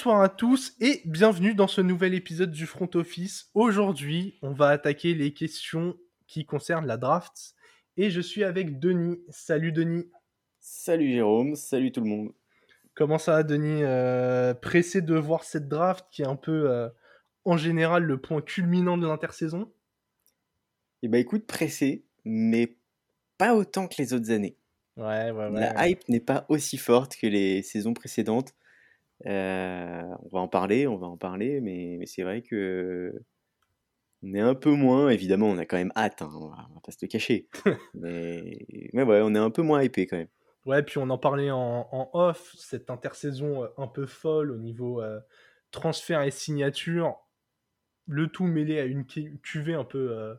Bonsoir à tous et bienvenue dans ce nouvel épisode du Front Office. Aujourd'hui, on va attaquer les questions qui concernent la draft. Et je suis avec Denis. Salut Denis. Salut Jérôme, salut tout le monde. Comment ça va Denis euh, Pressé de voir cette draft qui est un peu, euh, en général, le point culminant de l'intersaison? Eh ben écoute, pressé, mais pas autant que les autres années. Ouais, ouais, ouais. La hype n'est pas aussi forte que les saisons précédentes. Euh, on va en parler, on va en parler, mais, mais c'est vrai que on est un peu moins, évidemment, on a quand même hâte, hein, on, va, va pas se le cacher. mais, mais ouais, on est un peu moins hypé quand même. Ouais, puis on en parlait en, en off, cette intersaison euh, un peu folle au niveau euh, transfert et signature, le tout mêlé à une QV un peu, euh,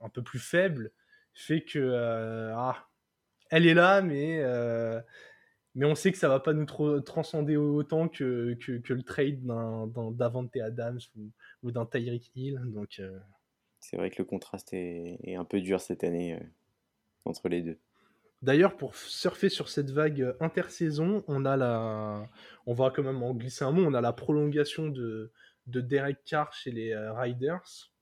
un peu plus faible, fait que euh, ah, elle est là, mais mais on sait que ça va pas nous transcender autant que, que, que le trade d'un Davante Adams ou, ou d'un Tyreek Hill. Donc, euh, C'est vrai que le contraste est, est un peu dur cette année euh, entre les deux. D'ailleurs, pour surfer sur cette vague euh, intersaison, on a la, on va quand même en glisser un mot, on a la prolongation de, de Derek Carr chez les Riders.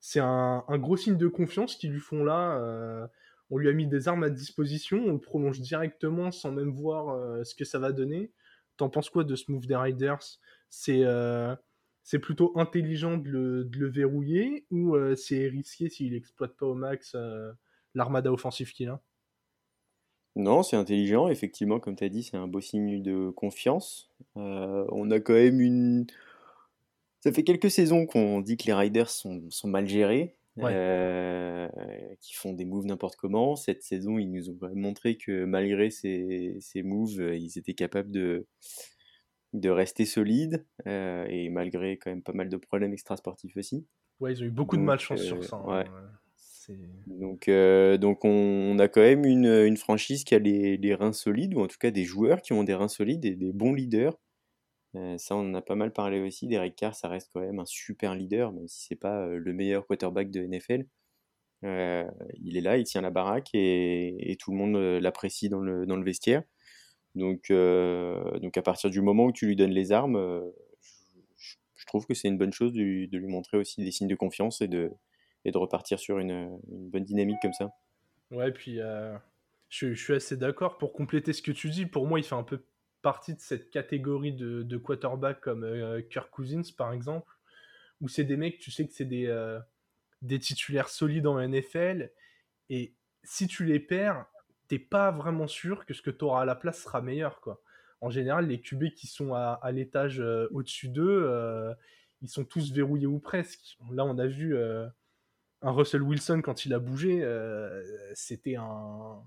C'est un, un gros signe de confiance qu'ils lui font là. euh, on lui a mis des armes à disposition, on le prolonge directement sans même voir euh, ce que ça va donner. T'en penses quoi de ce move des Riders? C'est euh, c'est plutôt intelligent de le, de le verrouiller ou euh, c'est risqué s'il exploite pas au max l'armada offensive qu'il a? Non, c'est intelligent, effectivement, comme tu as dit, c'est un beau signe de confiance. On a quand même une... Ça fait quelques saisons qu'on dit que les Riders sont, sont mal gérés, Ouais. euh, qui font des moves n'importe comment. Cette saison, ils nous ont montré que malgré ces, ces moves, euh, ils étaient capables de, de rester solides, euh, et malgré quand même pas mal de problèmes extrasportifs aussi. Ouais, ils ont eu beaucoup de malchance euh, sur ça. hein. ouais. Donc, donc on, on a quand même une, une franchise qui a les, les reins solides, ou en tout cas des joueurs qui ont des reins solides et des bons leaders. Euh, ça, on en a pas mal parlé aussi. Derek Carr, ça reste quand même un super leader, même si c'est pas euh, le meilleur quarterback de NFL. Euh, il est là, il tient la baraque et, tout le monde l'apprécie dans le, dans le vestiaire. Donc, donc à partir du moment où tu lui donnes les armes, je, trouve que c'est une bonne chose de, lui- montrer aussi des signes de confiance et de, et de repartir sur une, bonne dynamique comme ça. Ouais, puis je suis assez d'accord. Pour compléter ce que tu dis, pour moi, il fait un peu partie de cette catégorie de, de quarterback comme euh, Kirk Cousins, par exemple, où c'est des mecs, tu sais que c'est des, euh, des titulaires solides en NFL, et si tu les perds, t'es pas vraiment sûr que ce que tu auras à la place sera meilleur, quoi. En général, les QB qui sont à, l'étage euh, au-dessus d'eux, ils sont tous verrouillés ou presque. Là, on a vu un Russell Wilson quand il a bougé, c'était un.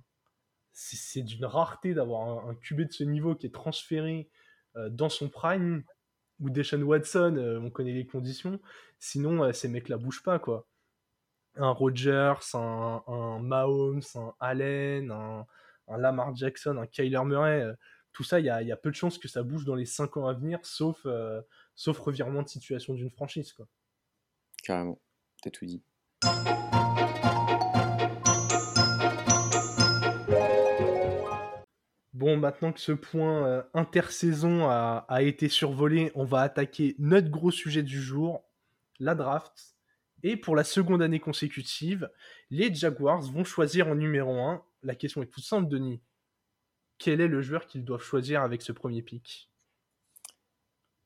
C'est d'une rareté d'avoir un, QB de ce niveau qui est transféré euh, dans son prime, ou Deshaun Watson, euh, on connaît les conditions. Sinon, euh, ces mecs-là bougent pas, quoi. Un Rodgers, un, Mahomes, un Allen, un, Lamar Jackson, un Kyler Murray, tout ça, il y a, peu de chances que ça bouge dans les 5 ans à venir, sauf, sauf revirement de situation d'une franchise, quoi. Carrément, t'as tout dit. Bon, maintenant que ce point euh, intersaison a, a été survolé, on va attaquer notre gros sujet du jour, la draft. Et pour la seconde année consécutive, les Jaguars vont choisir en numéro 1. La question est toute simple, Denis. Quel est le joueur qu'ils doivent choisir avec ce premier pick?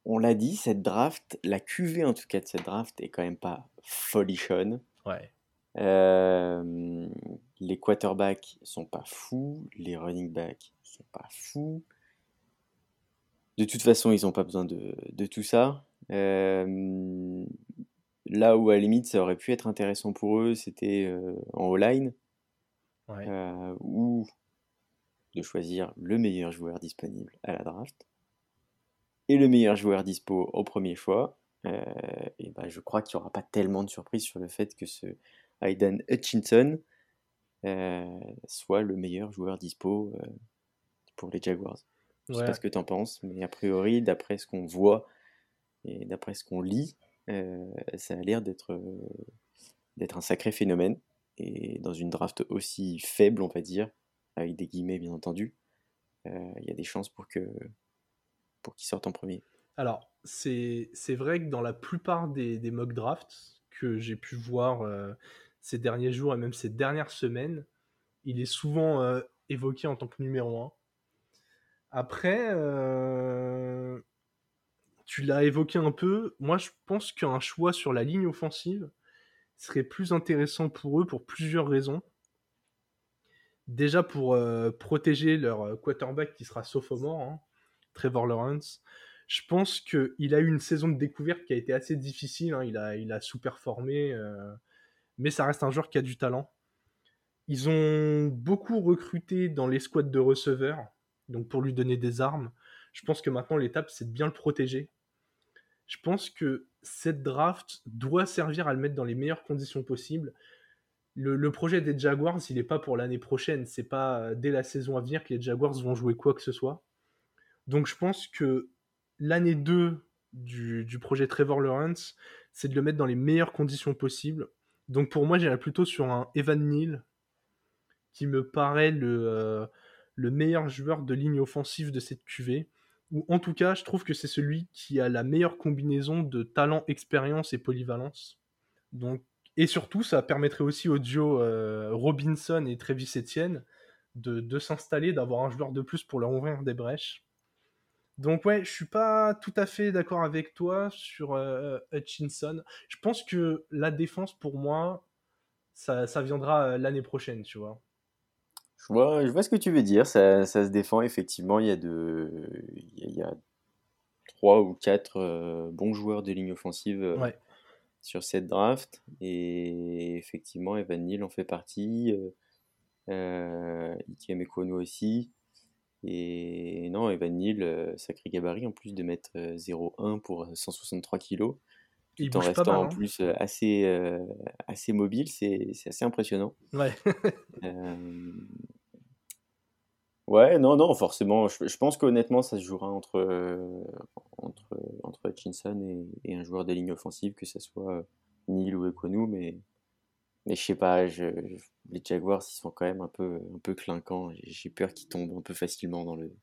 On l'a dit, cette draft, la QV en tout cas de cette draft est quand même pas folichonne. Ouais. Euh, les quarterbacks sont pas fous, les running backs sont pas fous. De toute façon, ils n'ont pas besoin de, de tout ça. Euh, là où à la limite ça aurait pu être intéressant pour eux, c'était euh, en O-line, ouais. euh, ou de choisir le meilleur joueur disponible à la draft et le meilleur joueur dispo au premier choix. Et ben, je crois qu'il n'y aura pas tellement de surprises sur le fait que ce Aidan Hutchinson soit le meilleur joueur dispo euh, pour les Jaguars. Je sais Ouais. pas ce que tu en penses, mais a priori, d'après ce qu'on voit et d'après ce qu'on lit, euh, ça a l'air d'être euh, d'être un sacré phénomène. Et dans une draft aussi faible, on va dire, avec des guillemets bien entendu, euh, il y a des chances pour que pour qu'il sorte en premier. Alors, c'est vrai que dans la plupart des, des mock drafts que j'ai pu voir euh, ces derniers jours et même ces dernières semaines, il est souvent euh, évoqué en tant que numéro 1. Après, euh, tu l'as évoqué un peu, moi je pense qu'un choix sur la ligne offensive serait plus intéressant pour eux pour plusieurs raisons. Déjà pour protéger leur quarterback qui sera sophomore, hein, Trevor Lawrence. Je pense qu'il a eu une saison de découverte qui a été assez difficile. Hein. Il, a, il a sous-performé, euh, mais ça reste un joueur qui a du talent. Ils ont beaucoup recruté dans les squads de receveurs, donc pour lui donner des armes. Je pense que maintenant l'étape, c'est de bien le protéger. Je pense que cette draft doit servir à le mettre dans les meilleures conditions possibles. Le, projet des Jaguars, il n'est pas pour l'année prochaine. C'est pas euh, dès la saison à venir que les Jaguars vont jouer quoi que ce soit. Donc je pense que l'année 2 du, projet Trevor Lawrence, c'est de le mettre dans les meilleures conditions possibles. Donc pour moi, j'irais plutôt sur un Evan Neal, qui me paraît le, euh, le meilleur joueur de ligne offensive de cette QV. Ou en tout cas, je trouve que c'est celui qui a la meilleure combinaison de talent, expérience et polyvalence. Donc, et surtout, ça permettrait aussi au duo euh, Robinson et Travis Etienne de s'installer, d'avoir un joueur de plus pour leur ouvrir des brèches. Donc ouais, je suis pas tout à fait d'accord avec toi sur euh, Hutchinson. Je pense que la défense pour moi, ça, viendra euh, l'année prochaine, tu vois. Je vois, je vois ce que tu veux dire. Ça, se défend effectivement. Il y a de, il y a, trois ou quatre euh, bons joueurs de ligne offensive sur cette draft et effectivement Evan Neal en fait partie. Euh, Ikem Ekono aussi. Et non, Evan Neal, euh, sacré gabarit, en plus de mettre 0,1 euh, pour 163 kg, tout en restant en hein. plus euh, assez, assez mobile, c'est assez impressionnant. Ouais. ouais, non, non, forcément, je, pense qu'honnêtement, ça se jouera entre, entre, entre Hutchinson et, et, un joueur des lignes offensives, que ce soit Neal ou Ekonu, mais mais je sais pas, je, les Jaguars, ils sont quand même un peu, un peu clinquants. J'ai peur qu'ils tombent un peu facilement dans le,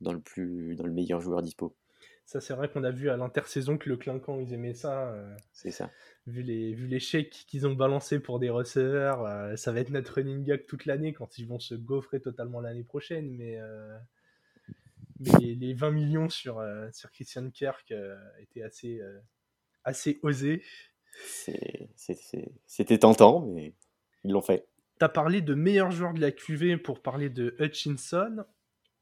dans le, plus, dans le meilleur joueur dispo. Ça, c'est vrai qu'on a vu à l'intersaison que le clinquant, ils aimaient ça. Euh, c'est ça. Vu les, vu les chèques qu'ils ont balancés pour des receveurs, euh, ça va être notre running gag toute l'année quand ils vont se gaufrer totalement l'année prochaine. Mais, euh, mais les, 20 millions sur, sur Christian Kirk étaient assez, assez osés. C'était tentant, mais ils l'ont fait. Tu as parlé de meilleur joueur de la QV pour parler de Hutchinson.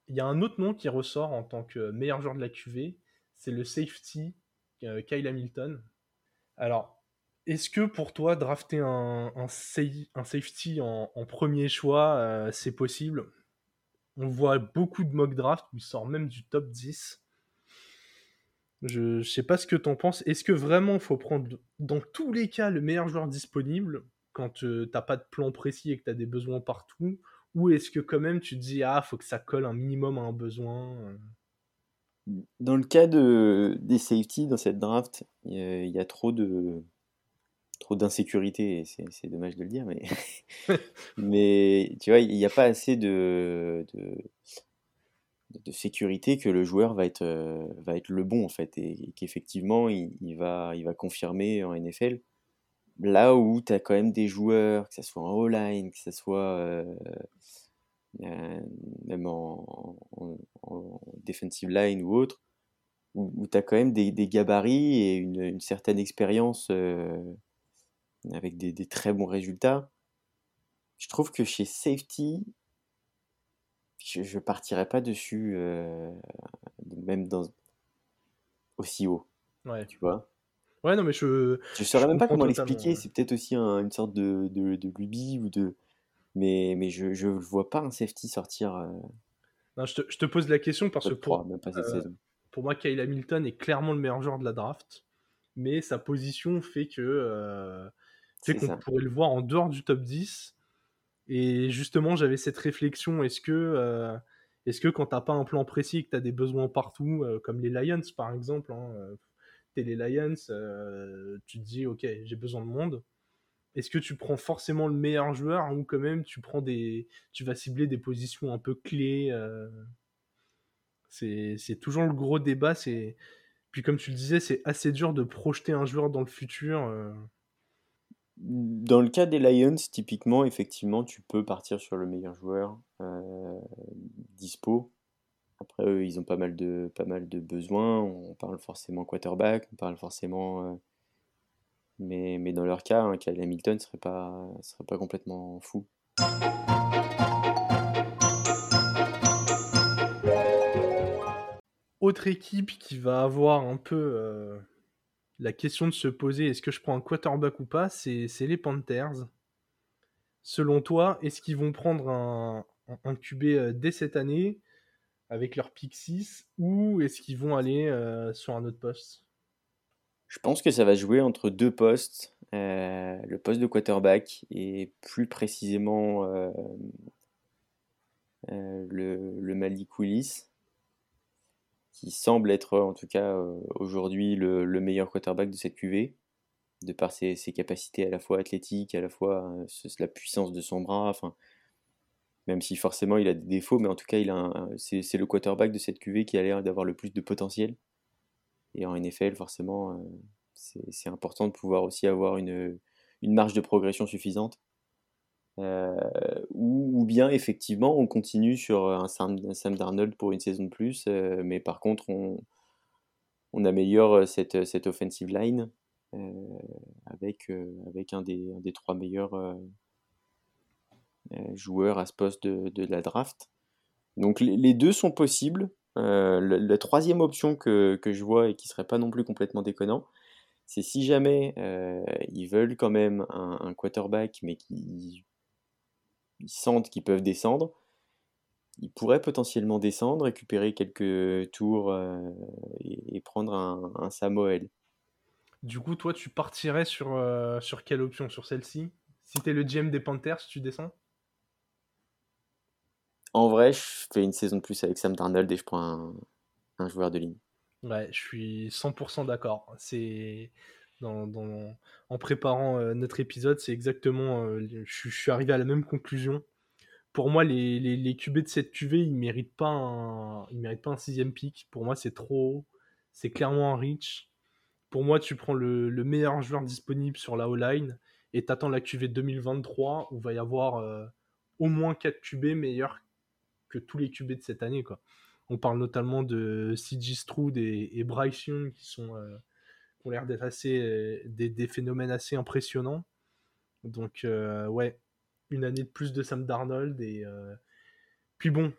Il y a un autre nom qui ressort en tant que meilleur joueur de la QV, c'est le safety euh, Kyle Hamilton. Alors, est-ce que pour toi, drafter un, safety en, premier choix, euh, c'est possible? On voit beaucoup de mock draft il sort même du top 10. Je ne sais pas ce que tu en penses. Est-ce que vraiment il faut prendre dans tous les cas le meilleur joueur disponible quand tu n'as pas de plan précis et que tu as des besoins partout? Ou est-ce que quand même tu te dis ah faut que ça colle un minimum à un besoin euh? Dans le cas de, des safety dans cette draft, il y, a trop de trop d'insécurité, c'est dommage de le dire, mais, mais tu vois, il n'y a pas assez de, de, de sécurité que le joueur va être, euh, va être le bon en fait et, qu'effectivement il, va, il va confirmer en NFL. Là où tu as quand même des joueurs, que ce soit en O-line, que ce soit euh, euh, même en, defensive line ou autre, où, tu as quand même des, gabarits et une, certaine expérience avec des très bons résultats. Je trouve que chez Safety, je, je partirais pas dessus, euh, même dans aussi haut. Ouais. Tu vois Ouais, non, mais je. Je saurais même pas comment l'expliquer. C'est peut-être aussi une sorte de, de, de lubie ou de. Mais, mais je ne vois pas un safety sortir. Euh, non, je, te, je, te, pose la question parce que pour, même pas cette euh, saison. pour moi, Kyle Hamilton est clairement le meilleur joueur de la draft. Mais sa position fait que. c'est qu'on pourrait le voir en dehors du top 10 et justement, j'avais cette réflexion est-ce que, euh, que quand t'as pas un plan précis, que tu as des besoins partout, euh, comme les Lions par exemple, hein, euh, t'es les Lions, tu te dis ok, j'ai besoin de monde. Est-ce que tu prends forcément le meilleur joueur ou quand même tu prends des, tu vas cibler des positions un peu clés C'est toujours le gros débat. Puis comme tu le disais, c'est assez dur de projeter un joueur dans le futur. Dans le cas des Lions, typiquement, effectivement, tu peux partir sur le meilleur joueur euh, dispo. Après, eux, ils ont pas mal de, pas mal de besoins. On parle forcément quarterback, on parle forcément. euh, mais, mais dans leur cas, un Kyle Hamilton serait pas, serait pas complètement fou. Autre équipe qui va avoir un peu euh, la question de se poser est-ce que je prends un quarterback ou pas, c'est les Panthers. Selon toi, est-ce qu'ils vont prendre un, un, QB euh, dès cette année avec leur pick 6 ou est-ce qu'ils vont aller euh, sur un autre poste? Je pense que ça va jouer entre deux postes. euh, le poste de quarterback et plus précisément le, le Malik Willis, qui semble être en tout cas euh, aujourd'hui le, le meilleur quarterback de cette QV, de par ses, capacités à la fois athlétiques, à la fois euh, la puissance de son bras, même si forcément il a des défauts, mais en tout cas il a c'est le quarterback de cette QV qui a l'air d'avoir le plus de potentiel. Et en NFL, forcément, euh, c'est important de pouvoir aussi avoir une marge de progression suffisante. Euh, ou, ou bien effectivement on continue sur un Sam, un Sam Darnold pour une saison de plus, euh, mais par contre on, améliore cette, cette offensive line euh, avec, euh, avec un, des, trois meilleurs euh, euh, joueurs à ce poste de, la draft. Donc les, deux sont possibles. Euh, le- la troisième option que, je vois et qui serait pas non plus complètement déconnant, c'est si jamais euh, ils veulent quand même un quarterback, mais qui ils sentent qu'ils peuvent descendre, ils pourraient potentiellement descendre, récupérer quelques tours euh, et, et prendre un, un Samuel. Du coup, toi, tu partirais sur, euh, sur quelle option? Sur celle-ci? Si t'es le GM des Panthers, tu descends? En vrai, je fais une saison de plus avec Sam Darnold et je prends un, un joueur de ligne. Ouais, je suis 100% d'accord. C'est en préparant euh, notre épisode, c'est exactement. euh, je, suis- arrivé à la même conclusion. Pour moi, les, les, les QB de cette QV, ils méritent pas un, ils méritent pas un sixième pick. Pour moi, c'est trop haut. C'est clairement un reach. Pour moi, tu prends le, le meilleur joueur disponible sur la O-line et t'attends la QV 2023 où va y avoir euh, au moins 4 QB meilleurs que tous les QB de cette année. On parle notamment de CJ Stroud et, Bryce Young qui sont ont l'air d'être assez euh, des, des phénomènes assez impressionnants. Donc euh, ouais, une année de plus de Sam Darnold et euh, puis bon,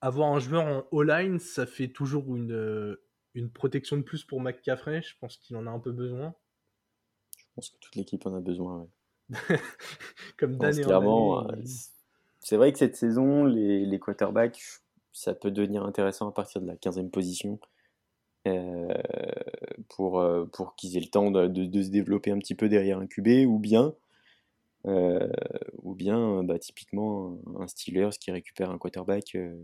avoir un joueur en O-line, ça fait toujours une une protection de plus pour McCaffrey. Je pense qu'il en a un peu besoin. Je pense que toute l'équipe en a besoin. ouais. Comme d'année en clairement, euh, c'est vrai que cette saison, les, les quarterbacks, ça peut devenir intéressant à partir de la 15e position pour, euh, pour qu'ils aient le temps de, de- se développer un petit peu derrière un QB ou bien, euh, ou bien bah, typiquement un Steelers qui récupère un quarterback euh,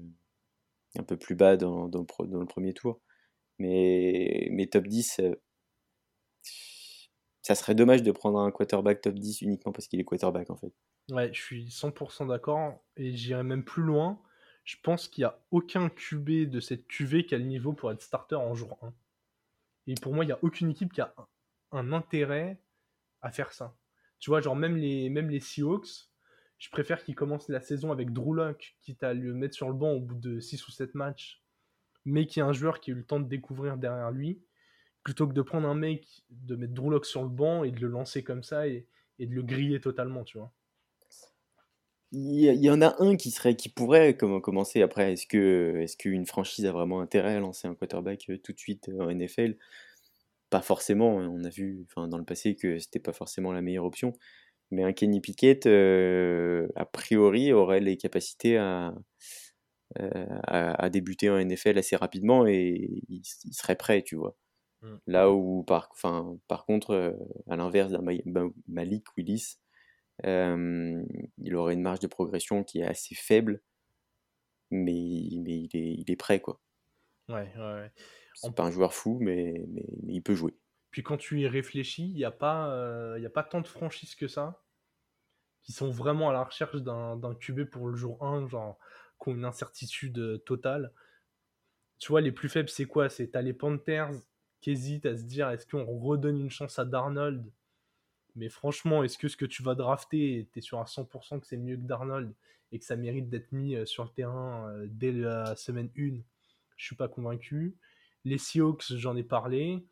un peu plus bas dans, dans le, premier tour. Mais, mais top 10, euh, ça serait dommage de prendre un quarterback top 10 uniquement parce qu'il est quarterback en fait. Ouais, je suis 100% d'accord et j'irai même plus loin. Je pense qu'il n'y a aucun QB de cette QV qui a le niveau pour être starter en jour 1. Et pour moi, il n'y a aucune équipe qui a un, intérêt à faire ça. Tu vois, genre même les, même les Seahawks, je préfère qu'ils commencent la saison avec Drew Lock, quitte à le mettre sur le banc au bout de 6 ou 7 matchs, mais qui est un joueur qui a eu le temps de découvrir derrière lui, plutôt que de prendre un mec, de mettre Drew sur le banc et de le lancer comme ça et de le griller totalement, tu vois. Il y, en a un qui serait, qui pourrait comme- commencer après. Est-ce que, est-ce qu'une franchise a vraiment intérêt à lancer un quarterback euh, tout de suite euh, en NFL? Pas forcément. hein. On a vu, enfin, dans le passé que c'était pas forcément la meilleure option. Mais un Kenny Pickett, euh, a priori, aurait les capacités à, à, à débuter en NFL assez rapidement et il, il serait prêt, tu vois. Mm. Là où, par, par contre, à l'inverse d'un Ma- Ma- Malik Willis, euh, il aurait une marge de progression qui est assez faible, mais, mais il, est, il est prêt, quoi. Ouais, ouais, ouais. C'est pas un joueur fou, mais, mais, mais il peut jouer. Puis quand tu y réfléchis, il n'y a, pas, euh, il y a pas tant de franchises que ça qui sont vraiment à la recherche d'un d'un QB pour le jour 1, genre qui ont une incertitude euh, totale. tu vois, les plus faibles, c'est quoi? C'est t'as les Panthers qui hésitent à se dire est-ce qu'on redonne une chance à Darnold Mais franchement, est-ce que ce que tu vas drafter, t'es sûr à 100% que c'est mieux que Darnold et que ça mérite d'être mis euh, sur le terrain euh, dès la semaine 1 Je suis pas convaincu. Les Seahawks, j'en ai parlé.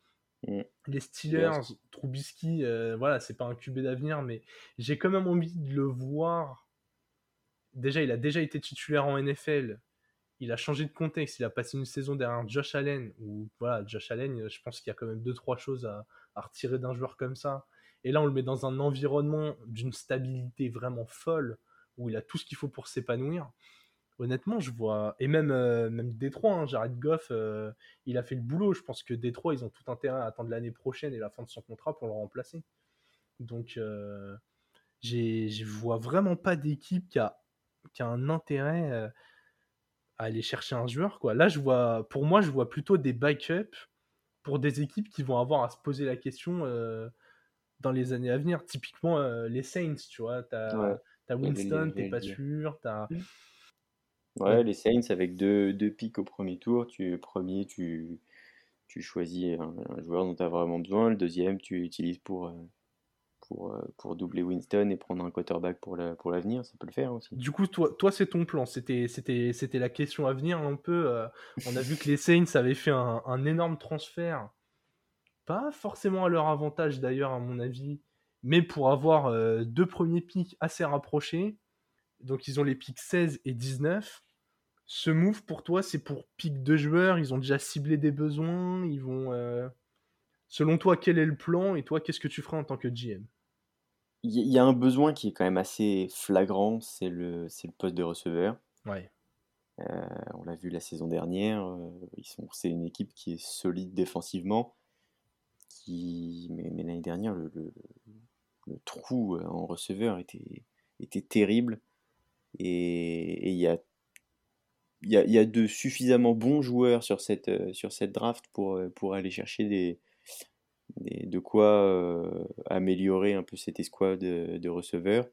Mm. Les Steelers, Trubisky, euh, voilà, c'est pas un QB d'avenir, mais j'ai quand même envie de le voir. Déjà, il a déjà été titulaire en NFL. Il a changé de contexte. Il a passé une saison derrière Josh Allen. Où, voilà, Josh Allen, je pense qu'il y a quand même deux trois choses à, à retirer d'un joueur comme ça. Et là, on le met dans un environnement d'une stabilité vraiment folle, où il a tout ce qu'il faut pour s'épanouir honnêtement, je vois. Et même, euh, même Détroit, hein, Jared Goff, euh, il a fait le boulot. Je pense que Détroit, ils ont tout intérêt à attendre l'année prochaine et la fin de son contrat pour le remplacer. Donc, euh, je vois vraiment pas d'équipe qui a, qui a un intérêt euh, à aller chercher un joueur. Là, je vois, pour moi, je vois plutôt des backups pour des équipes qui vont avoir à se poser la question dans les années à venir. Typiquement, les Saints, tu vois. Tu as, Winston, t'es pas sûr. As... Ouais, les Saints avec deux, deux pics au premier tour. Tu, premier, tu, tu choisis un, joueur dont tu as vraiment besoin. Le deuxième, tu utilises pour, euh, pour, euh, pour doubler Winston et prendre un quarterback pour l'avenir. Pour l'avenir ça peut le faire aussi. Du coup, toi, toi c'est ton plan. C'était, c'était, c'était la question à venir un peu. Euh, on a vu que les Saints avaient fait un, un, énorme transfert. Pas forcément à leur avantage d'ailleurs, à mon avis. Mais pour avoir deux premiers pics assez rapprochés. Donc ils ont les pics 16 et 19 ce move pour toi, c'est pour pick deux joueurs Ils ont déjà ciblé des besoins Ils vont. Euh, selon toi, quel est le plan Et toi, qu'est-ce que tu feras en tant que GM Il y, a un besoin qui est quand même assez flagrant c'est le, le poste de receveur. Ouais. Euh, on l'a vu la saison dernière. Euh, ils sont, c'est une équipe qui est solide défensivement. Mais, l'année dernière, le, trou en receveur était, terrible. Et il y a de suffisamment bons joueurs sur cette, euh, draft pour, euh, pour aller chercher des, de quoi euh, améliorer un peu cette escouade de, receveurs.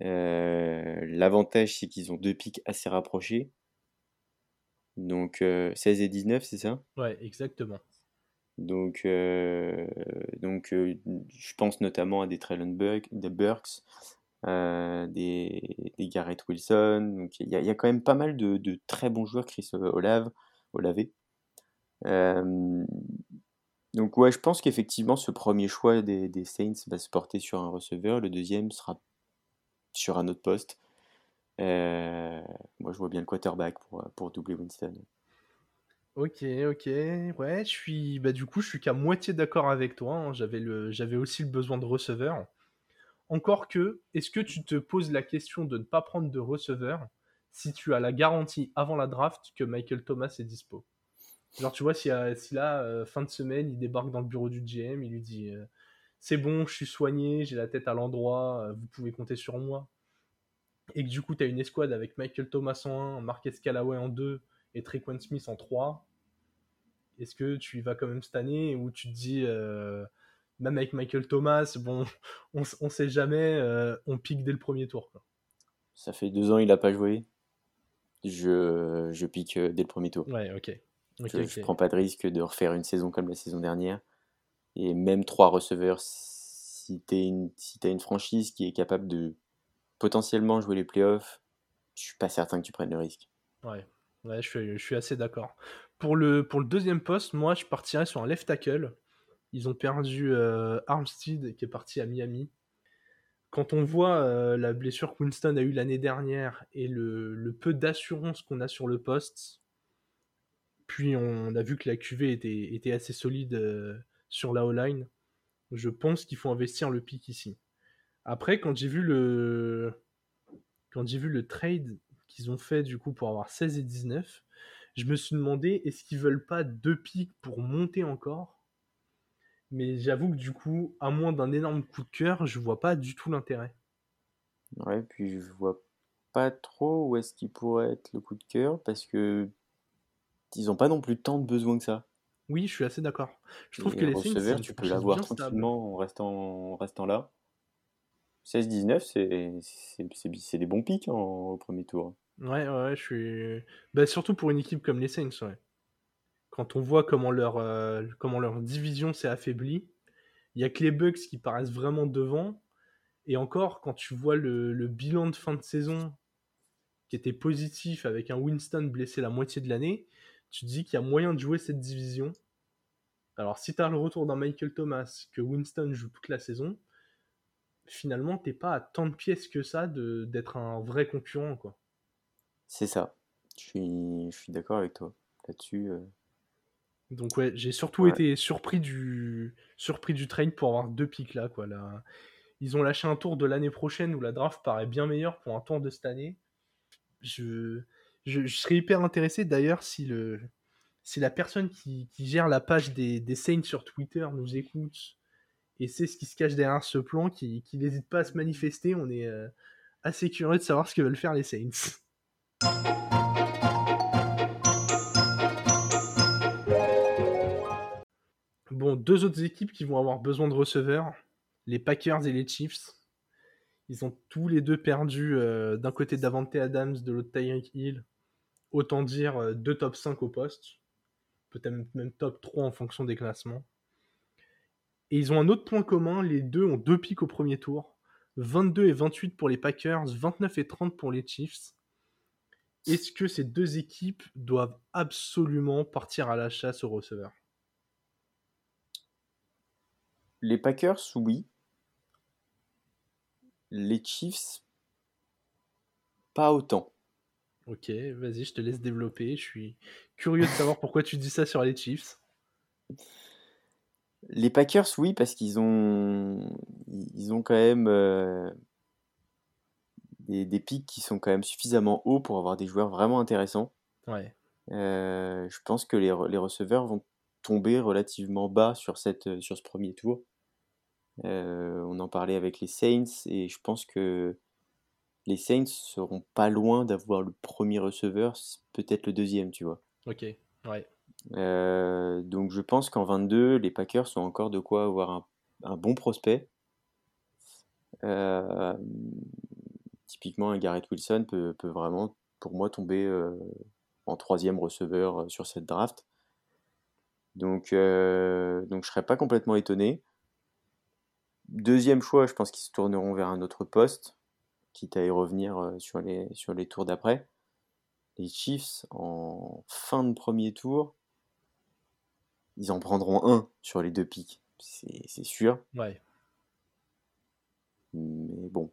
L'avantage, c'est qu'ils ont deux pics assez rapprochés. Donc 16 et 19, c'est ça? Ouais, exactement. Donc, donc je pense notamment à des Traylon des Burks, euh, des, Garrett Wilson. Il y, a quand même pas mal de, très bons joueurs, Chris Olave, Olavé. Euh, donc ouais, je pense qu'effectivement ce premier choix des, Saints va se porter sur un receveur, le deuxième sera sur un autre poste. Euh, moi je vois bien le quarterback pour, pour doubler Winston. Ok, ok, ouais, je suis, bah du coup, je suis qu'à moitié d'accord avec toi. Hein. J'avais le, j'avais aussi le besoin de receveur. Encore que, est-ce que tu te poses la question de ne pas prendre de receveur si tu as la garantie avant la draft que Michael Thomas est dispo? Genre, tu vois, si, euh, là, euh, fin de semaine, il débarque dans le bureau du GM, il lui dit euh, C'est bon, je suis soigné, j'ai la tête à l'endroit, vous pouvez compter sur moi. Et que du coup, tu as une escouade avec Michael Thomas en 1, Marquez Callaway en 2 et Trequan Smith en 3. Est-ce que tu y vas quand même cette année ou tu te dis même avec Michael Thomas, bon, on, on sait jamais, euh, on pique dès le premier tour. Ça fait deux ans il n'a pas joué. Je, je pique euh, dès le premier tour. Ouais, ok. je, ne prends pas de risque de refaire une saison comme la saison dernière. Et même trois receveurs, si tu une, si as une franchise qui est capable de potentiellement jouer les playoffs, je suis pas certain que tu prennes le risque. Ouais, ouais je, suis, je suis assez d'accord. Pour le, pour le deuxième poste, moi, je partirais sur un left tackle. Ils ont perdu euh, Armstead qui est parti à Miami. Quand on voit euh, la blessure que Winston a eue l'année dernière et le, peu d'assurance qu'on a sur le poste, puis on a vu que la QV était, était assez solide euh, sur la O-line, je pense qu'il faut investir le pic ici. Après, quand j'ai vu le quand j'ai vu le trade qu'ils ont fait du coup pour avoir 16 et 19, je me suis demandé est-ce qu'ils veulent pas deux pics pour monter encore? Mais j'avoue que du coup, à moins d'un énorme coup de cœur, je vois pas du tout l'intérêt. Ouais, puis je vois pas trop où est-ce qu'il pourrait être le coup de cœur parce que ils ont pas non plus tant de besoins que ça. Oui, je suis assez d'accord. Je trouve que les receveurs, tu peux l'avoir tranquillement en restant, en restant là. 16-19, c'est des bons pics en, au premier tour. Ouais, ouais, je suis. Bah, surtout pour une équipe comme les Saints, ouais. quand on voit comment leur, euh, comment leur division s'est affaiblie, il y a que les Bucks qui paraissent vraiment devant. Et encore, quand tu vois le, le bilan de fin de saison qui était positif avec un Winston blessé la moitié de l'année, tu te dis qu'il y a moyen de jouer cette division. Alors, si tu as le retour d'un Michael Thomas, que Winston joue toute la saison, finalement, t'es pas à tant de pièces que ça d'être un vrai concurrent, quoi. C'est ça. Je suis, je suis d'accord avec toi là-dessus. Euh. Donc ouais, j'ai surtout été surpris du surpris du train pour avoir deux pics là, quoi. Là, ils ont lâché un tour de l'année prochaine où la draft paraît bien meilleure pour un tour de cette année. Je, je, serais hyper intéressé d'ailleurs si le si la personne qui, qui gère la page des, des Saints sur Twitter nous écoute et c'est ce qui se cache derrière ce plan, qui, qui n'hésite pas à se manifester. On est euh, assez curieux de savoir ce que veulent faire les Saints. Bon, deux autres équipes qui vont avoir besoin de receveurs, les Packers et les Chiefs. Ils ont tous les deux perdu euh, d'un côté Davante Adams, de l'autre Tyreek Hill. Autant dire euh, deux top 5 au poste. Peut-être même top 3 en fonction des classements. Et ils ont un autre point commun, les deux ont deux pics au premier tour. 22 et 28 pour les Packers, 29 et 30 pour les Chiefs. Est-ce que ces deux équipes doivent absolument partir à la chasse aux receveurs Les Packers, oui. Les Chiefs, pas autant. Ok, vas-y, je te laisse développer. Je suis curieux de savoir pourquoi tu dis ça sur les Chiefs. Les Packers, oui, parce qu'ils ont, ils ont quand même euh, des, des, pics qui sont quand même suffisamment hauts pour avoir des joueurs vraiment intéressants. Ouais. Euh, je pense que les, les, receveurs vont tomber relativement bas sur, cette, sur ce premier tour. Euh, on en parlait avec les Saints et je pense que les Saints seront pas loin d'avoir le premier receveur, peut-être le deuxième, tu vois. Ok, ouais. Euh, donc je pense qu'en 22, les Packers sont encore de quoi avoir un, bon prospect. Euh, typiquement, un Garrett Wilson peut, vraiment, pour moi, tomber euh, en troisième receveur sur cette draft. Donc, donc je ne serais pas complètement étonné. Deuxième choix, je pense qu'ils se tourneront vers un autre poste, quitte à y revenir sur les, sur les tours d'après. Les Chiefs, en fin de premier tour, ils en prendront un sur les deux pics, c'est sûr. Ouais. Mais bon.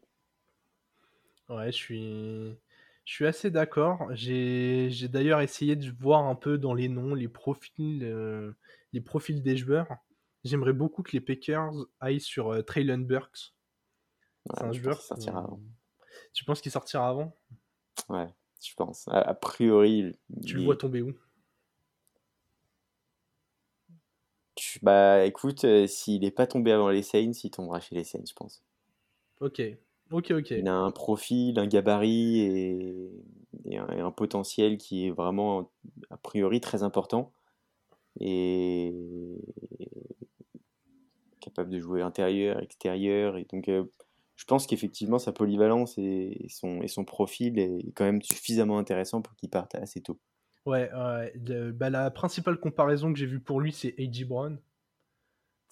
Ouais, je suis, je suis assez d'accord. J'ai d'ailleurs essayé de voir un peu dans les noms, les profils, euh, les profils des joueurs. J'aimerais beaucoup que les Packers aillent sur euh, Traylon Burks. c'est un joueur. Qui sortira avant. Tu penses qu'il sortira avant? Ouais, je pense. A, priori. Tu le vois tomber où? Bah écoute, euh, s'il n'est pas tombé avant les Saints, il tombera chez les Saints, je pense. Ok, ok, ok. Il a un profil, un gabarit et, un, potentiel qui est vraiment, a priori, très important. Et capable de jouer intérieur, extérieur. Et donc, euh, je pense qu'effectivement, sa polyvalence et, son, et son profil est quand même suffisamment intéressant pour qu'il parte assez tôt. Ouais, bah, la principale comparaison que j'ai vue pour lui, c'est A.J. Brown.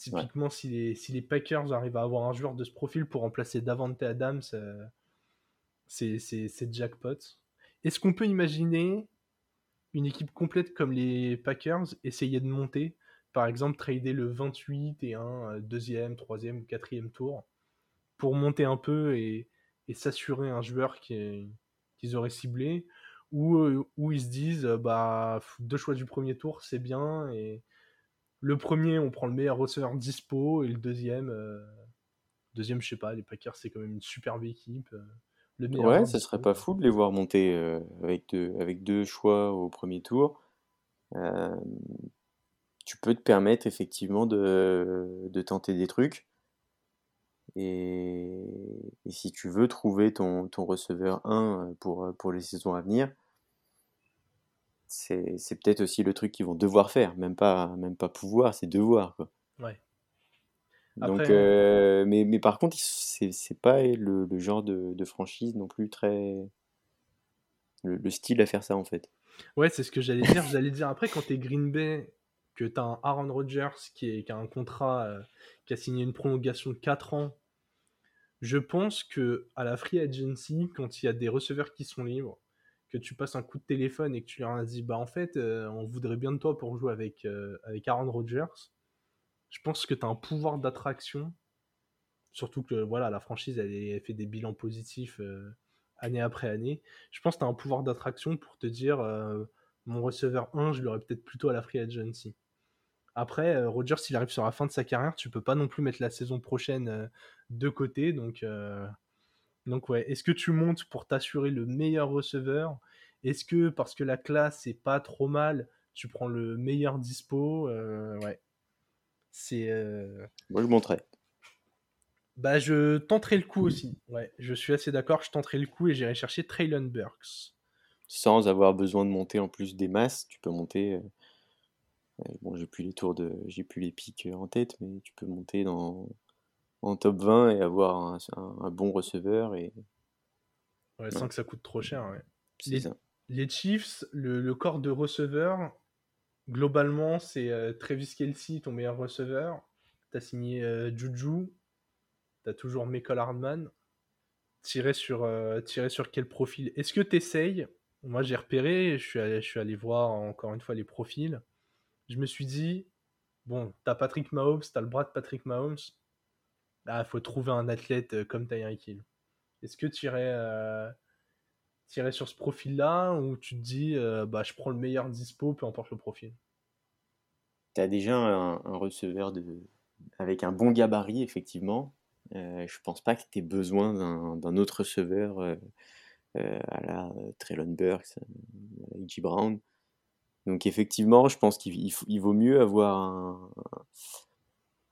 Typiquement, si, les, Packers arrivent à avoir un joueur de ce profil pour remplacer Davante Adams, euh, c'est jackpot. Est-ce qu'on peut imaginer une équipe complète comme les Packers essayer de monter Par exemple, trader le 28 et un euh, deuxième, troisième ou quatrième tour pour monter un peu et, s'assurer un joueur qu'ils auraient ciblé? Euh, où ils se disent bah deux choix du premier tour c'est bien et le premier on prend le meilleur receveur dispo et le deuxième euh, deuxième je sais pas les Packers c'est quand même une superbe équipe euh, le ouais ce serait pas fou de les voir monter avec deux avec deux choix au premier tour. Tu peux te permettre effectivement de, de tenter des trucs. Et, et, si tu veux trouver ton, ton receveur 1 pour, pour les saisons à venir, c'est peut-être aussi le truc qu'ils vont devoir faire, même pas, même pas pouvoir, c'est devoir. Quoi. Ouais. Donc, euh, mais, mais, par contre, c'est pas le, genre de, de, franchise non plus très. Le, style à faire ça en fait. Ouais, c'est ce que j'allais dire. J'allais dire après, quand t'es Green Bay, que t'as un Aaron Rodgers qui, est, qui a un contrat, euh, qui a signé une prolongation de 4 ans, je pense que à la free agency, quand il y a des receveurs qui sont libres, que tu passes un coup de téléphone et que tu leur dis bah en fait euh, on voudrait bien de toi pour jouer avec, euh, avec Aaron Rodgers, je pense que tu as un pouvoir d'attraction. Surtout que voilà, la franchise elle, fait des bilans positifs euh, année après année. Je pense que tu as un pouvoir d'attraction pour te dire mon receveur 1, je l'aurais peut-être plutôt à la free agency. Après, Rodgers, s'il arrive sur la fin de sa carrière, tu peux pas non plus mettre la saison prochaine de côté. Donc, donc ouais, est-ce que tu montes pour t'assurer le meilleur receveur? Est-ce que parce que la classe est pas trop mal, tu prends le meilleur dispo? Euh, Ouais. C'est. Euh, Moi, je monterai. Bah, je tenterai le coup aussi. Ouais, je suis assez d'accord. Je tenterai le coup et j'irai chercher Traylon Burks. Sans avoir besoin de monter en plus des masses, tu peux monter. Euh, bon, j'ai plus les tours de, j'ai plus les pics en tête, mais tu peux monter dans en top 20 et avoir un, bon receveur. Et... Ouais, sans que ça coûte trop cher. Les, les, Chiefs, le, corps de receveur, globalement, c'est euh, Travis Kelsey, ton meilleur receveur. Tu as signé euh, Juju. Tu as toujours Michael Hardman. Tirer sur, euh, sur quel profil? Est-ce que tu essayes Moi, j'ai repéré, je suis, allé, je suis allé voir encore une fois les profils. Je me suis dit, bon, tu as Patrick Mahomes, tu as le bras de Patrick Mahomes il faut trouver un athlète euh, comme Tyreek Hill. Est-ce que tu irais, euh, sur ce profil-là ou tu te dis euh, bah, je prends le meilleur dispo, peu importe le profil? Tu as déjà un, receveur de... avec un bon gabarit, effectivement. je pense pas que tu aies besoin d'un autre receveur à la Traylon Burks, à la E.G. Brown. Donc effectivement, je pense qu'il vaut mieux avoir un,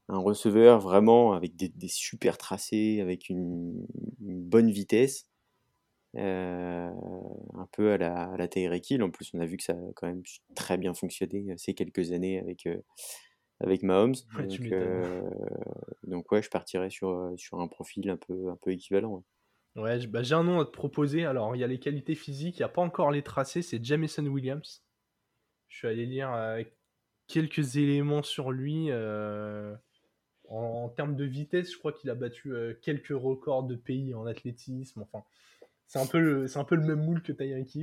un receveur vraiment avec des, super tracés, avec une, bonne vitesse, euh, un peu à la, à la Tyreek Hill. En plus, on a vu que ça a quand même très bien fonctionné euh, ces quelques années avec, euh, avec Mahomes. donc, ouais, je partirais sur, sur un profil un peu, un peu équivalent. Ouais, bah, j'ai un nom à te proposer. Alors, il y a les qualités physiques, il n'y a pas encore les tracés, c'est Jameson Williams. Je suis allé lire quelques éléments sur lui. En, termes de vitesse, je crois qu'il a battu euh, quelques records de pays en athlétisme. Enfin, c'est un peu le, c'est un peu le même moule que Tyreek.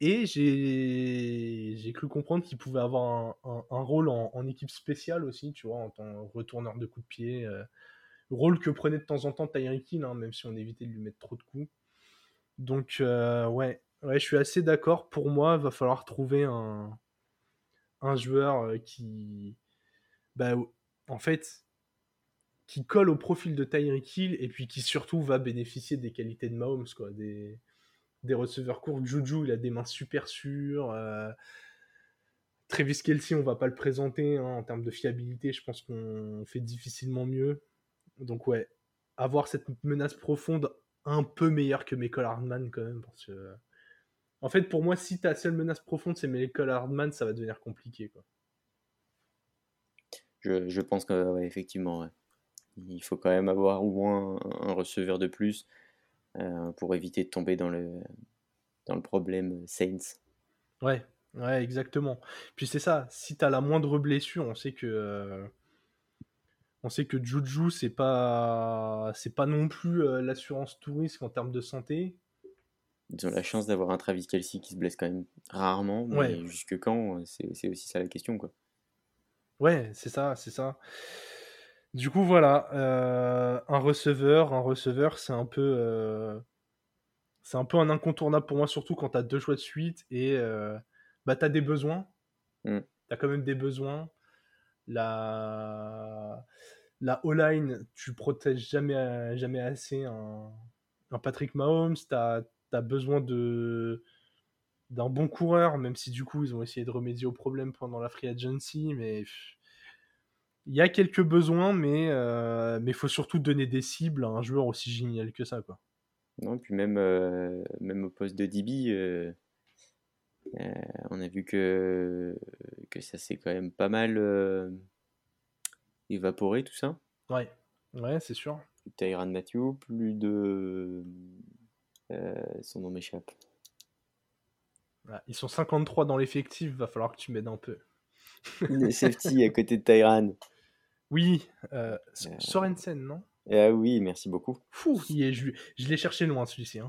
Et j'ai cru comprendre qu'il pouvait avoir un, rôle en, équipe spéciale aussi, tu vois, en tant que retourneur de coups de pied. Euh, rôle que prenait de temps en temps Tyreek hein, même si on évitait de lui mettre trop de coups. Donc, euh, ouais, ouais, je suis assez d'accord. Pour moi, il va falloir trouver un, un joueur qui, bah, en fait, qui colle au profil de Tyreek Hill et puis qui surtout va bénéficier des qualités de Mahomes, quoi, des, receveurs courts. Juju, il a des mains super sûres. Euh, Travis Kelsey, on va pas le présenter hein, en termes de fiabilité. Je pense qu'on fait difficilement mieux. Donc ouais, avoir cette menace profonde un peu meilleure que Michael Hardman quand même. En fait, pour moi, si ta seule menace profonde c'est Michael Hardman, ça va devenir compliqué. Quoi. Je, pense qu'effectivement, il faut quand même avoir au moins un, receveur de plus euh, pour éviter de tomber dans le, dans le problème Saints. Ouais, ouais, exactement. Puis c'est ça, si tu as la moindre blessure, on sait que. Euh, on sait que Juju, c'est pas, c'est pas non plus euh, l'assurance tout risque en termes de santé. Ils ont la chance d'avoir un Travis Kelsey qui se blesse quand même rarement, mais jusque quand, c'est aussi ça la question. quoi. Ouais, c'est ça, c'est ça. Du coup, voilà, euh, un receveur, un receveur, c'est un peu, euh, c'est un peu un incontournable pour moi, surtout quand tu as deux choix de suite et euh, bah as des besoins. Mm. Tu as quand même des besoins. La, la O-line, tu protèges jamais, jamais assez un, Patrick Mahomes. Tu as, as, besoin de d'un bon coureur, même si du coup ils ont essayé de remédier au problème pendant la free agency, mais il y a quelques besoins, mais euh, mais faut surtout donner des cibles à un joueur aussi génial que ça, quoi. Non, puis même euh, même au poste de DB, euh, on a vu que que ça s'est quand même pas mal évaporé tout ça. Ouais, ouais, c'est sûr. Tyran Matthew, plus de son nom m'échappe. Ils sont 53 dans l'effectif, va falloir que tu m'aides un peu. Les safety à côté de Tyran. Oui, euh, Sorensen, non? Ah oui, merci beaucoup. Fou, je, je l'ai cherché loin celui-ci. Hein.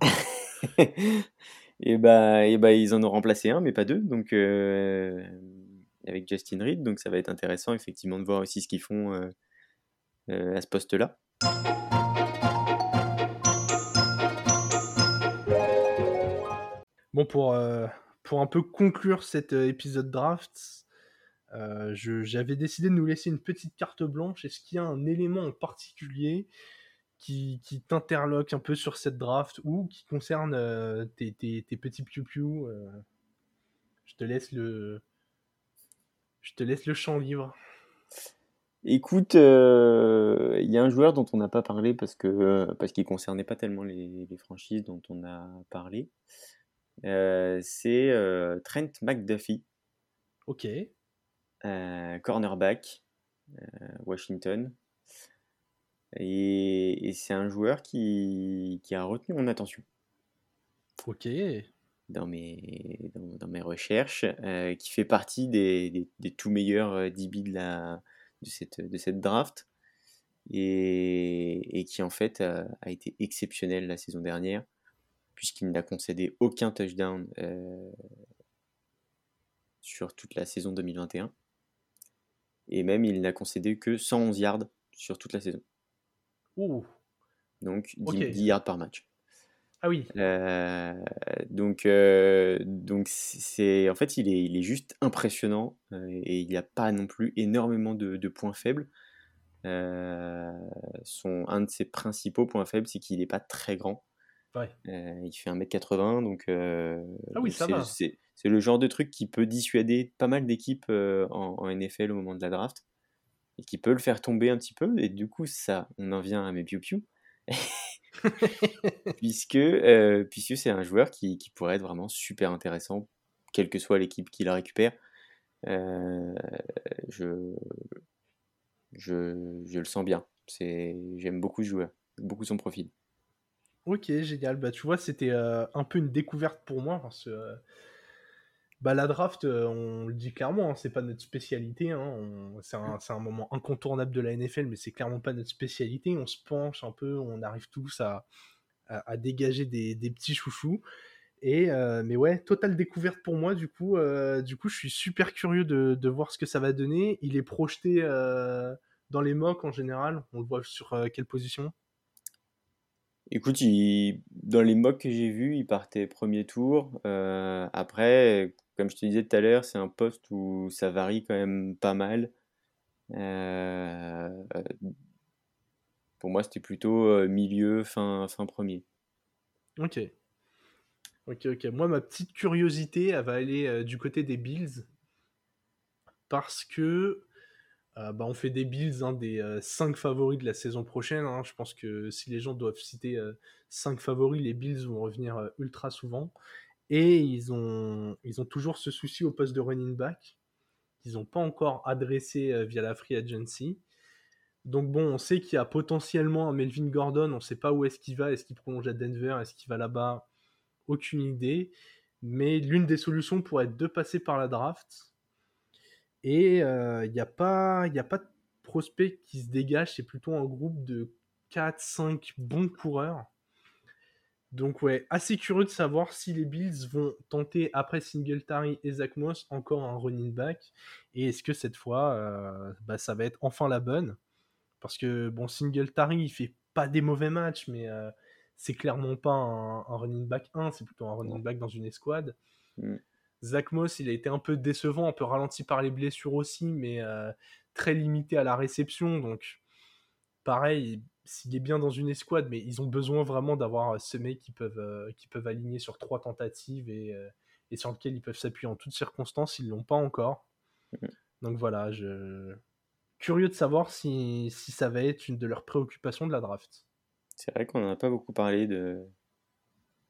et, bah, et bah, ils en ont remplacé un, mais pas deux. Donc, euh, avec Justin Reed. Donc, ça va être intéressant, effectivement, de voir aussi ce qu'ils font euh, euh, à ce poste-là. Bon, pour, pour un peu conclure cet épisode draft, j'avais décidé de nous laisser une petite carte blanche. Est-ce qu'il y a un élément en particulier qui, t'interloque un peu sur cette draft ou qui concerne euh, tes, petits piou euh, Je te laisse le, je te laisse le champ libre. Écoute, euh, il y a un joueur dont on n'a pas parlé parce que parce qu'il concernait pas tellement les, franchises dont on a parlé. C'est Trent McDuffie. Ok. cornerback, Washington. Et, c'est un joueur qui, a retenu mon attention. Ok. Dans mes, dans, mes recherches, euh, qui fait partie des, tout meilleurs euh, DB de, la, de, cette, de cette draft. Et, qui en fait a, été exceptionnel la saison dernière, puisqu'il n'a concédé aucun touchdown euh, sur toute la saison 2021. Et même il n'a concédé que 111 yards sur toute la saison. Donc 10, yards par match. Ah oui. Euh, donc, euh, donc c'est en fait il est, il est juste impressionnant et il n'y a pas non plus énormément de, points faibles. son, un de ses principaux points faibles, c'est qu'il n'est pas très grand. Il fait 1m80, donc ah oui, ça va. C'est le genre de truc qui peut dissuader pas mal d'équipes en, en, NFL au moment de la draft et qui peut le faire tomber un petit peu. Et du coup, ça, on en vient à mes piou piou. puisque euh, puisque c'est un joueur qui, qui, pourrait être vraiment super intéressant, quelle que soit l'équipe qui la récupère. Euh, je, je, je, le sens bien. J'aime beaucoup ce joueur, beaucoup son profil. Ok, génial. Bah, tu vois, c'était euh, un peu une découverte pour moi parce que bah, la draft, euh, on le dit clairement, hein, c'est pas notre spécialité. Hein, c'est un, moment incontournable de la NFL, mais c'est clairement pas notre spécialité. On se penche un peu, on arrive tous à, dégager des, des, petits chouchous. Et euh, mais ouais, totale découverte pour moi. Du coup, euh, du coup, je suis super curieux de, de, voir ce que ça va donner. Il est projeté dans les mocks en général. On le voit sur quelle position? Écoute, dans les mocks que j'ai vus, il partait premier tour. après, comme je te disais tout à l'heure, c'est un poste où ça varie quand même pas mal. Euh, pour moi, c'était plutôt euh, milieu, fin, fin premier. Ok. Ok, ok. Moi, ma petite curiosité, elle va aller euh, du côté des Bills. Parce que bah, on fait des Bills, hein, des 5 favoris de la saison prochaine. Hein. Je pense que si les gens doivent citer 5 favoris, les Bills vont revenir ultra souvent. Et ils ont, ils toujours ce souci au poste de running back qu'ils n'ont pas encore adressé euh, via la free agency. Donc bon, on sait qu'il y a potentiellement un Melvin Gordon, on ne sait pas où est-ce qu'il va, est-ce qu'il prolonge à Denver, est-ce qu'il va là-bas, aucune idée. Mais l'une des solutions pourrait être de passer par la draft. Et il n'y a, pas, a pas de prospect qui se dégage, c'est plutôt un groupe de 4-5 bons coureurs donc ouais, assez curieux de savoir si les Bills vont tenter après Singletary et Zach Moss encore un running back et est-ce que cette fois euh, bah, ça va être enfin la bonne? Parce que bon Singletary il fait pas des mauvais matchs mais euh, c'est clairement pas un, running back 1, c'est plutôt un running back dans une escouade. Mm. Zach Moss il a été un peu décevant, un peu ralenti par les blessures aussi mais euh, très limité à la réception donc pareil s'il est bien dans une escouade, mais ils ont besoin vraiment d'avoir euh, ce mec qui peuvent, euh, qui peuvent aligner sur trois tentatives et, euh, et sur lequel ils peuvent s'appuyer en toutes circonstances. Ils l'ont pas encore. Mhm. Donc voilà, je curieux de savoir si, si, ça va être une de leurs préoccupations de la draft. C'est vrai qu'on n'en a pas beaucoup parlé de,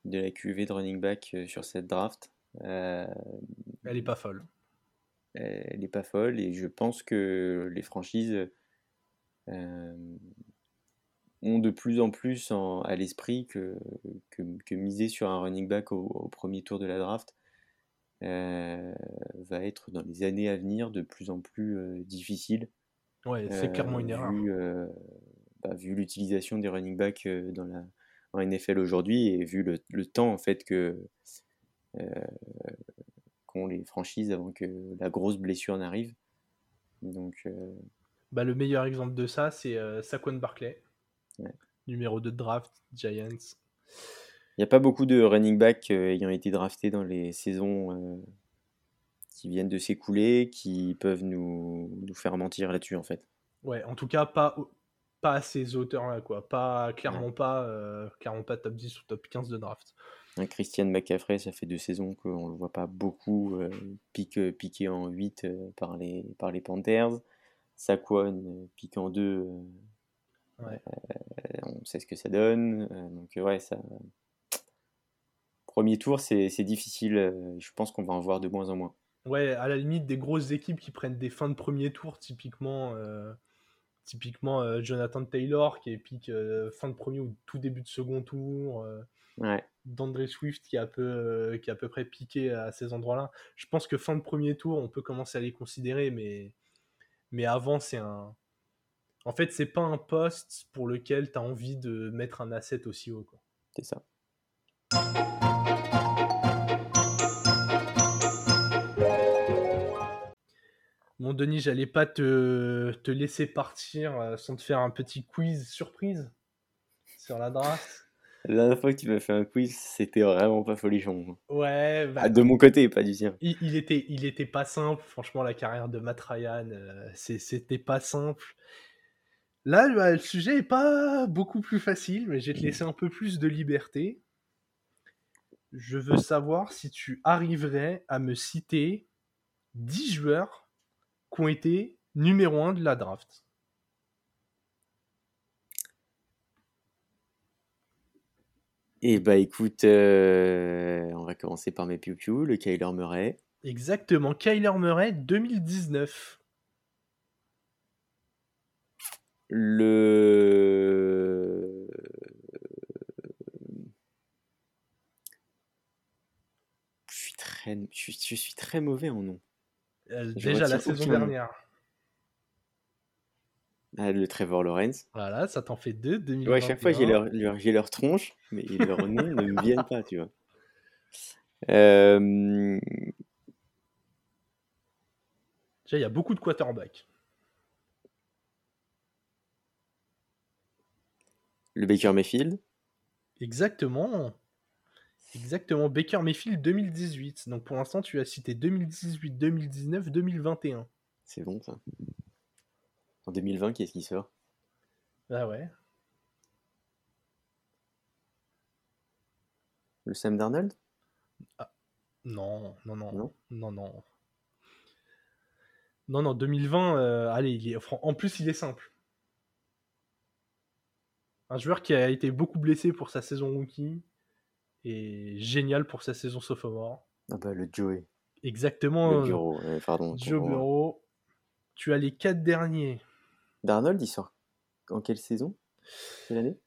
de la QV de running back sur cette draft. Elle est pas folle. Elle est pas folle et je pense que les franchises ont de plus en plus à l'esprit que, que, miser sur un running back au, premier tour de la draft, va être dans les années à venir de plus en plus difficile. Ouais, c'est clairement une erreur. Vu, bah, vu l'utilisation des running backs dans la, en NFL aujourd'hui et vu le, le, temps en fait que qu'ont les franchises avant que la grosse blessure n'arrive. Donc, bah, le meilleur exemple de ça, c'est Saquon Barclay, numéro 2 de draft, Giants. Il n'y a pas beaucoup de running back ayant été draftés dans les saisons qui viennent de s'écouler, qui peuvent nous, nous faire mentir là-dessus en fait. Ouais, en tout cas pas pas à ces auteurs-là quoi, pas clairement pas clairement pas top 10 ou top 15 de draft. Un Christian McCaffrey, ça fait deux saisons qu'on ne le voit pas beaucoup piqué, piqué en 8 par, les, par les Panthers. Saquon pique en 2. on sait ce que ça donne. donc ouais, ça, premier tour, c'est difficile. Je pense qu'on va en voir de moins en moins. Ouais, à la limite, des grosses équipes qui prennent des fins de premier tour, typiquement, euh, typiquement euh, Jonathan Taylor qui pique euh, fin de premier ou tout début de second tour. Ouais. D'André Swift qui a, peu, qui a à peu près piqué à ces endroits-là. Je pense que fin de premier tour, on peut commencer à les considérer, mais, mais avant, c'est un. En fait, c'est pas un poste pour lequel tu as envie de mettre un asset aussi haut. C'est ça. Bon, Denis, j'allais pas te, te, laisser partir euh, sans te faire un petit quiz surprise sur la draft. La dernière fois que tu m'as fait un quiz, c'était vraiment pas folichon. Ouais. Bah, ah, de mon côté, pas du tien. Il, était, il était pas simple. Franchement, la carrière de Matt Ryan, euh, c'était pas simple. Là, bah, le sujet est pas beaucoup plus facile, mais je vais te laisser un peu plus de liberté. Je veux savoir si tu arriverais à me citer 10 joueurs qui ont été numéro 1 de la draft Eh bah écoute, euh, on va commencer par mes piou le Kyler Murray. Exactement, Kyler Murray 2019. Le... Je suis très, je suis très mauvais en nom. Euh, déjà la saison dernière. Ah, le Trevor Lawrence. Voilà, ça t'en fait deux. Ouais, chaque fois j'ai leur, leur, tronche, mais leurs noms ne me viennent pas, tu vois. Euh... il y a beaucoup de quarterbacks. Le Baker Mayfield. Exactement. Exactement, Baker Mayfield 2018. Donc pour l'instant, tu as cité 2018, 2019, 2021. C'est bon ça. En 2020, qu'est-ce qui sort? Ah ouais. Le Sam Darnold? Ah, non, non, non, non, non, non. Non, 2020, euh, allez, il est, en plus, il est simple. Un joueur qui a été beaucoup blessé pour sa saison rookie et génial pour sa saison sophomore. Ah bah le Joey. Exactement. Le bureau, pardon. Joe Bureau. Tu as les quatre derniers. Darnold, il sort en quelle saison? Quelle année?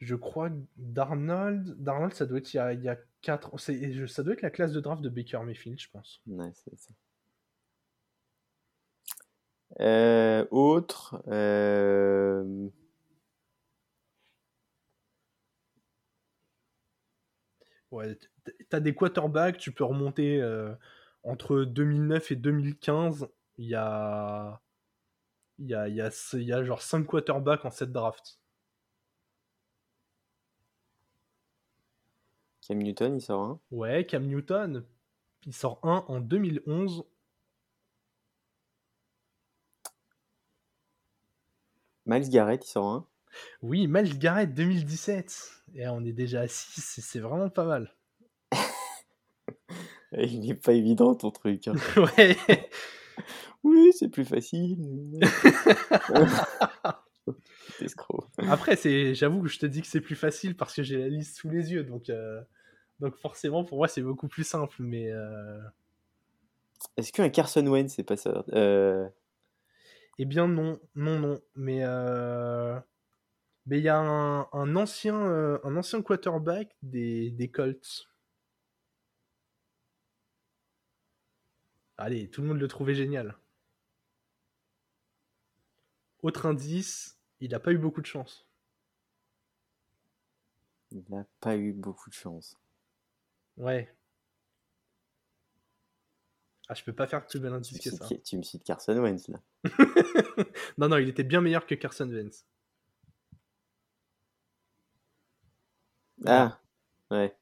Je crois que Darnold, Darnold, ça doit être il y a, il y a 4 Ça doit être la classe de draft de Baker Mayfield, je pense. Ouais, c'est ça. Euh, autre. Euh... Ouais, tu as des quarterbacks, tu peux remonter euh, entre 2009 et 2015. Il y a, il y, a, il, y a, il y a genre 5 quarterbacks en cette draft. Cam Newton, il sort un Ouais, Cam Newton, il sort un en 2011. Miles Garrett, il sort un oui, Miles Garrett 2017. Et on est déjà à 6, c'est vraiment pas mal. Il n'est pas évident ton truc. Hein. ouais. Oui, c'est plus facile. Après, c'est, j'avoue que je te dis que c'est plus facile parce que j'ai la liste sous les yeux, donc, euh, donc forcément pour moi c'est beaucoup plus simple. Mais euh, est-ce qu'un Carson Wentz c'est pas ça euh... Eh bien non, non, non. Mais mais il y a un, ancien, un ancien quarterback des, des Colts. Allez, tout le monde le trouvait génial. Autre indice, il n'a pas eu beaucoup de chance. Il n'a pas eu beaucoup de chance. Ouais. Ah, je peux pas faire plus bel indice Tu, que ça. tu me cites Carson Wentz là. non, non, il était bien meilleur que Carson Wentz. Ah, ouais.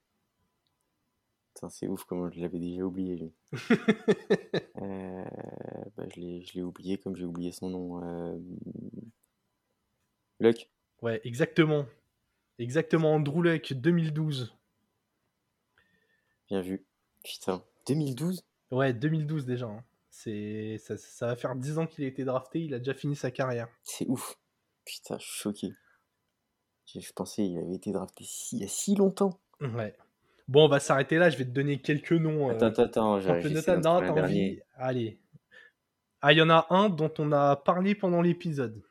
C'est ouf comment je l'avais déjà oublié. lui. Euh, bah, je l'ai je l'ai oublié comme j'ai oublié son nom. Euh... Luck. Ouais, exactement. Exactement, Andrew Luck, 2012. Bien vu. Putain, 2012 Ouais, 2012 déjà. hein. C'est ça, ça va faire 10 ans qu'il a été drafté, il a déjà fini sa carrière. C'est ouf. Putain, je suis choqué. Je je pensais qu'il avait été drafté si- il y a si longtemps. Ouais. Bon, on va s'arrêter là, je vais te donner quelques noms. euh, Attends, attends, attends, notable. d'en Non, envie. Allez. Ah, il y en a un dont on a parlé pendant l'épisode.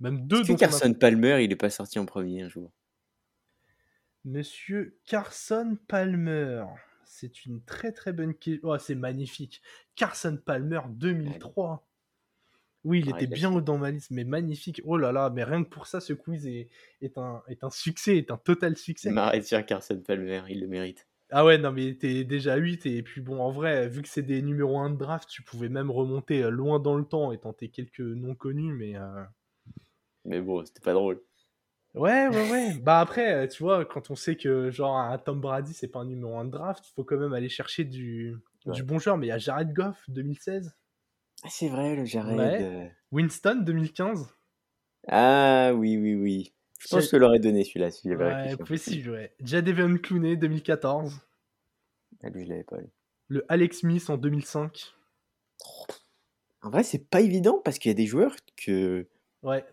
Même deux Est-ce que a- Carson Palmer, il est pas sorti en premier un jour? Monsieur Carson Palmer. C'est une très très bonne question. Oh, c'est magnifique. Carson Palmer 2003. Oui, il était bien haut dans ma liste, mais magnifique. Oh là là, mais rien que pour ça, ce quiz est, est, un, est un succès, est un total succès. Sur Carson Palmer, il le mérite. Ah ouais, non, mais t'es déjà 8, et puis bon, en vrai, vu que c'est des numéros 1 de draft, tu pouvais même remonter euh, loin dans le temps et tenter quelques noms connus, mais... euh, Mais bon, c'était pas drôle. Ouais, ouais, ouais. bah après, euh, tu vois, quand on sait que genre un Tom Brady, c'est pas un numéro 1 de draft, faut quand même aller chercher du, Ouais. du bon joueur. Mais il y a Jared Goff, 2016. Ah, c'est vrai, le Jared. Ouais. euh. Winston, 2015. Ah oui, oui, oui. Je pense que je l'aurais donné celui-là si Ouais, possible, ouais. Jadeveon Clooney, 2014. Ah, lui, je l'avais pas. lui. Le Alex Smith en 2005. En vrai, c'est pas évident parce qu'il y a des joueurs que. Ouais.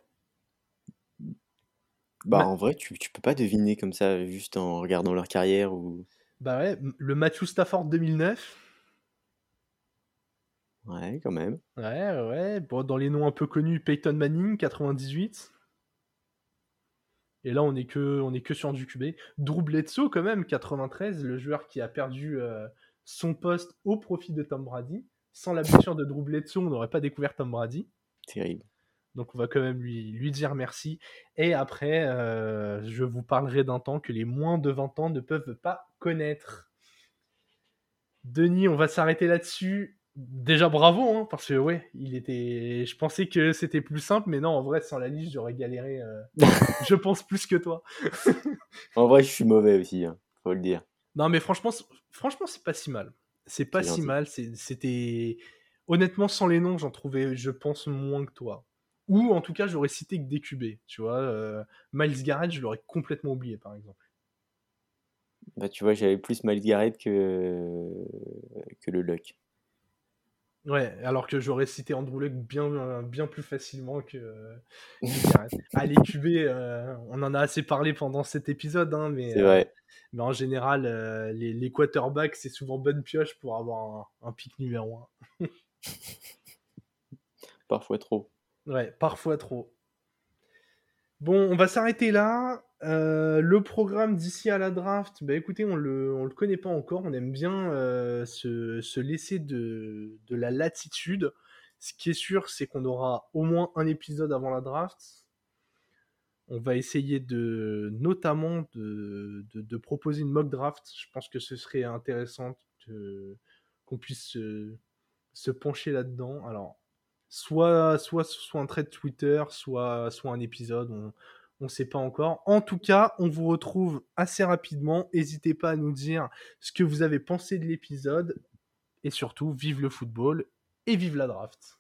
Bah, Ma- en vrai, tu, tu peux pas deviner comme ça juste en regardant leur carrière ou. Bah ouais. Le Matthew Stafford, 2009. Ouais, quand même. Ouais, ouais. Bon, dans les noms un peu connus, Peyton Manning, 98. Et là, on est que, on est que sur du QB. Drew Bledsoe, quand même, 93, le joueur qui a perdu euh, son poste au profit de Tom Brady. Sans la blessure de Drew Bledsoe, on n'aurait pas découvert Tom Brady. Terrible. Donc, on va quand même lui, lui dire merci. Et après, euh, je vous parlerai d'un temps que les moins de 20 ans ne peuvent pas connaître. Denis, on va s'arrêter là-dessus. Déjà bravo, hein, parce que ouais, il était. Je pensais que c'était plus simple, mais non, en vrai, sans la liste, j'aurais galéré. euh, je pense plus que toi. En vrai, je suis mauvais aussi, hein, faut le dire. Non, mais franchement, c'est- franchement, c'est pas si mal. C'est pas si gentil. mal. C'était honnêtement sans les noms, j'en trouvais, je pense, moins que toi. Ou en tout cas, j'aurais cité que des QB. Tu vois, euh, Miles Garrett, je l'aurais complètement oublié, par exemple. Bah, tu vois, j'avais plus Miles Garrett que, que le Luck. Ouais, alors que j'aurais cité Andrew Luck bien, bien plus facilement que, les QB, euh, on en a assez parlé pendant cet épisode, hein, mais, euh, vrai. mais en général, euh, les, les quarterbacks, c'est souvent bonne pioche pour avoir un, un pic numéro 1. Parfois trop. Ouais, parfois trop. Bon, on va s'arrêter là. Euh, le programme d'ici à la draft, bah écoutez, on le, on le connaît pas encore. On aime bien euh, se, se laisser de, de la latitude. Ce qui est sûr, c'est qu'on aura au moins un épisode avant la draft. On va essayer de, notamment, de, de, de proposer une mock draft. Je pense que ce serait intéressant qu'on puisse se, se pencher là-dedans. Alors, soit, soit, soit un trait Twitter, soit, soit un épisode, on ne sait pas encore. En tout cas, on vous retrouve assez rapidement. N'hésitez pas à nous dire ce que vous avez pensé de l'épisode. Et surtout, vive le football et vive la draft.